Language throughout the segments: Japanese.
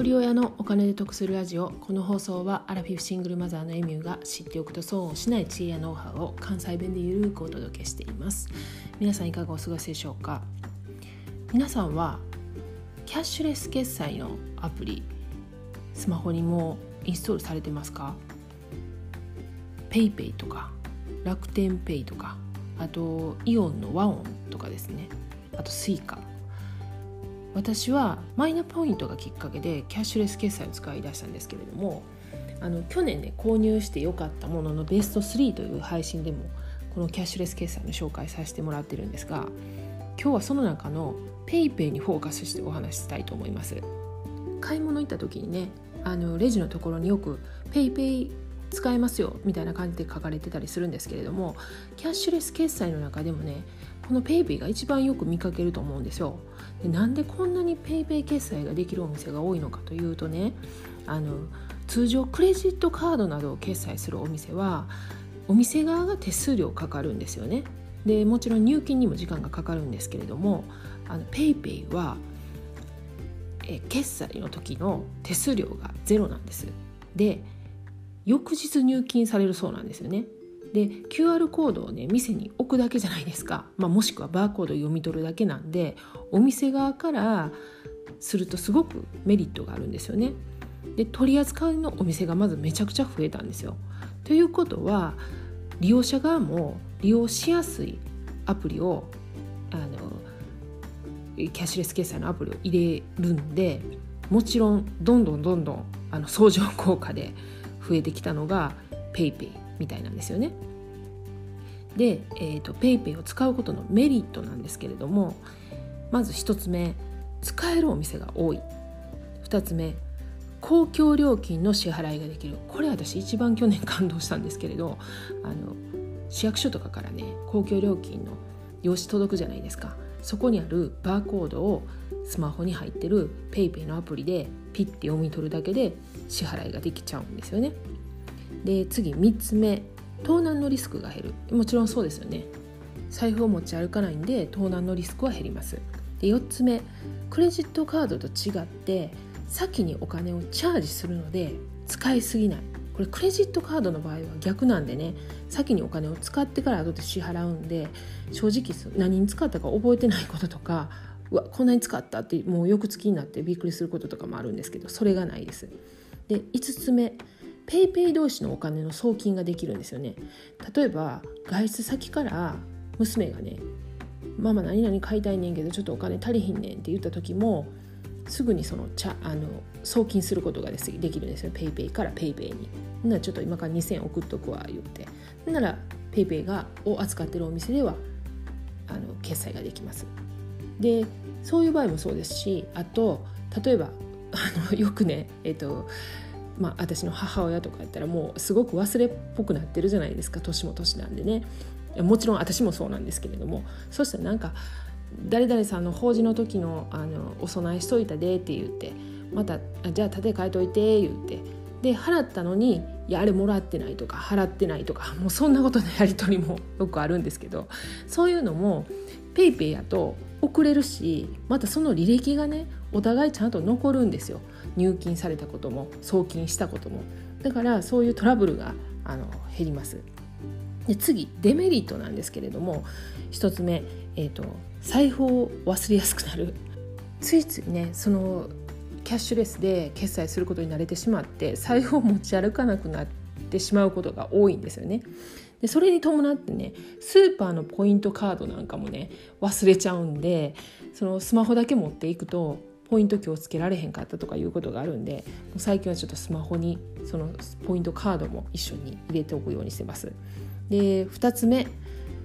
一人親のお金で得するラジオこの放送はアラフィフシングルマザーのエミューが知っておくと損をしない知恵やノウハウを関西弁でゆるくお届けしています。皆さんいかがお過ごしでしょうか？皆さんはキャッシュレス決済のアプリスマホにもインストールされてますか？PayPay とか楽天ペイとかあとイオンのワオンとかですね。あと Suica 私はマイナポイントがきっかけでキャッシュレス決済を使い出したんですけれどもあの去年ね購入してよかったもののベスト3という配信でもこのキャッシュレス決済の紹介させてもらってるんですが今日はその中の PayPay にフォーカスしてお話ししたいと思います。買い物行った時にねあのレジのところによく PayPay 使えますよみたいな感じで書かれてたりするんですけれどもキャッシュレス決済の中でもねこの PayPay が一番よく見かけると思うんですよ。でなんでこんなに PayPay 決済ができるお店が多いのかというとねあの通常クレジットカードなどを決済するお店はお店側が手数料かかるんですよね。でもちろん入金にも時間がかかるんですけれども PayPay はえ決済の時の手数料がゼロなんです。で翌日入金されるそうなんですよね。で QR コードをね店に置くだけじゃないですか、まあ、もしくはバーコードを読み取るだけなんでお店側からするとすごくメリットがあるんですよね。で取り扱いのお店がまずめちゃくちゃ増えたんですよ。ということは利用者側も利用しやすいアプリをあのキャッシュレス決済のアプリを入れるんでもちろんどんどんどんどんあの相乗効果で増えてきたのが PayPay みたいなんですよね。で、えーと、PayPay を使うことのメリットなんですけれどもまず1つ目使えるお店が多い2つ目公共料金の支払いができるこれ私一番去年感動したんですけれどあの市役所とかからね公共料金の用紙届くじゃないですかそこにあるバーコードをスマホに入ってる PayPay のアプリでピッて読み取るだけで支払いができちゃうんですよね。で次3つ目盗難のリスクが減る。もちろんそうですよね。財布を持ち歩かないんで盗難のリスクは減ります。で4つ目クレジットカードと違って先にお金をチャージするので使いすぎない。これクレジットカードの場合は逆なんでね先にお金を使ってから後で支払うんで正直何に使ったか覚えてないこととかうわこんなに使ったってもう翌月になってびっくりすることとかもあるんですけどそれがないです。で5つ目 PayPay 同士のお金の送金ができるんですよね例えば外出先から娘がね「ママ何々買いたいねんけどちょっとお金足りひんねん」って言った時もすぐにそのちゃあの送金することができるんですよ PayPay から PayPay に。ならちょっと今から2000送っとくわ言ってなら PayPay がを扱ってるお店ではあの決済ができます。でそういう場合もそうですしあと例えばあのよくねえっ、とまあ、私の母親とかやったらもうすごく忘れっぽくなってるじゃないですか。年も年なんでね。もちろん私もそうなんですけれども。そしたらなんか誰々さんの法事の時のあのお供えしといたでって言ってまたじゃあ盾変えといて言って。で払ったのにいやあれもらってないとか払ってないとかもうそんなことのやり取りもよくあるんですけど。そういうのも PayPay やと送れるしまたその履歴がねお互いちゃんと残るんですよ。入金されたことも送金したことも。だからそういうトラブルがあの減ります。で次デメリットなんですけれども1つ目、えーと、財布を忘れやすくなる。ついついねそのキャッシュレスで決済することに慣れてしまって財布を持ち歩かなくなってしまうことが多いんですよね。でそれに伴ってねスーパーのポイントカードなんかもね忘れちゃうんでそのスマホだけ持っていくとポイント気をつけられへんかったとかいうことがあるんで最近はちょっとスマホにそのポイントカードも一緒に入れておくようにしてます。で2つ目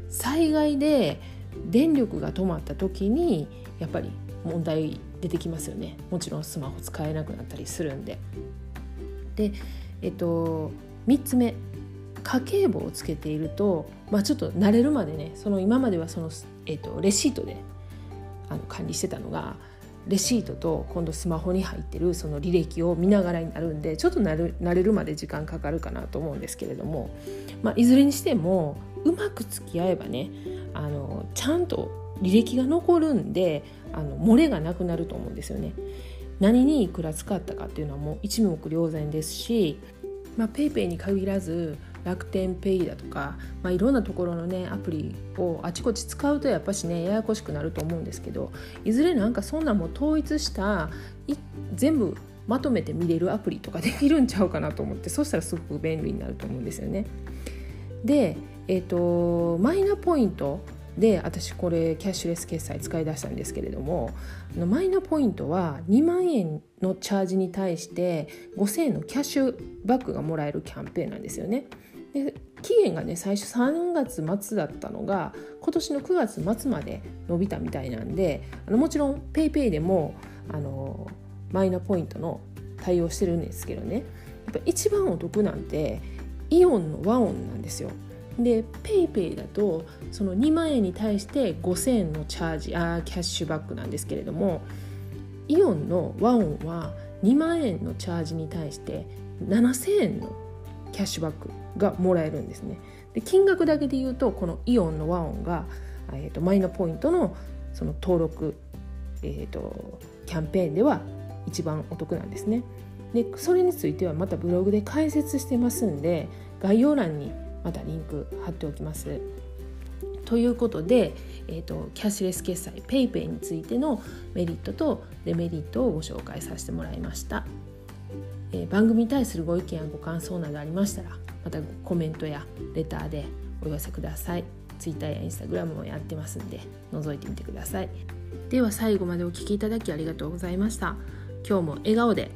災害で電力が止まった時にやっぱり問題出てきますよねもちろんスマホ使えなくなったりするんで。でえっと3つ目家計簿をつけていると、まあ、ちょっと慣れるまでねその今まではその、えっと、レシートであの管理してたのがレシートと今度スマホに入ってるその履歴を見ながらになるんでちょっと慣れるまで時間かかるかなと思うんですけれども、まあ、いずれにしてもうまく付き合えばねあのちゃんと履歴が残るんであの漏れがなくなると思うんですよね。何にいくら使ったかっていうのはもう一目瞭然ですし、まあ、PayPay に限らず楽天ペイだとか、まあ、いろんなところのねアプリをあちこち使うとやっぱしねややこしくなると思うんですけどいずれなんかそんなもう統一した全部まとめて見れるアプリとかできるんちゃうかなと思ってそしたらすごく便利になると思うんですよね。で、えーと、マイナポイントで私これキャッシュレス決済使い出したんですけれどもマイナポイントは2万円のチャージに対して5,000円のキャッシュバックがもらえるキャンペーンなんですよね。で期限がね最初3月末だったのが今年の9月末まで伸びたみたいなんであのもちろん PayPay でもあのマイナポイントの対応してるんですけどねやっぱ一番お得なんてイオンの和音なんですよ。で PayPay だとその2万円に対して5,000円のチャージあーキャッシュバックなんですけれどもイオンの和音は2万円のチャージに対して7,000円のキャッシュバックがもらえるんですね。で金額だけで言うとこのイオンの和音が、えーと、マイナポイントのその登録、えーと、キャンペーンでは一番お得なんですね。でそれについてはまたブログで解説してますんで概要欄にまたリンク貼っておきます。ということで、えーと、キャッシュレス決済 PayPay についてのメリットとデメリットをご紹介させてもらいました。えー、番組に対するご意見やご感想などありましたらまたコメントやレターでお寄せください。Twitter や Instagram もやってますんで覗いてみてください。では最後までお聴きいただきありがとうございました。今日も笑顔で。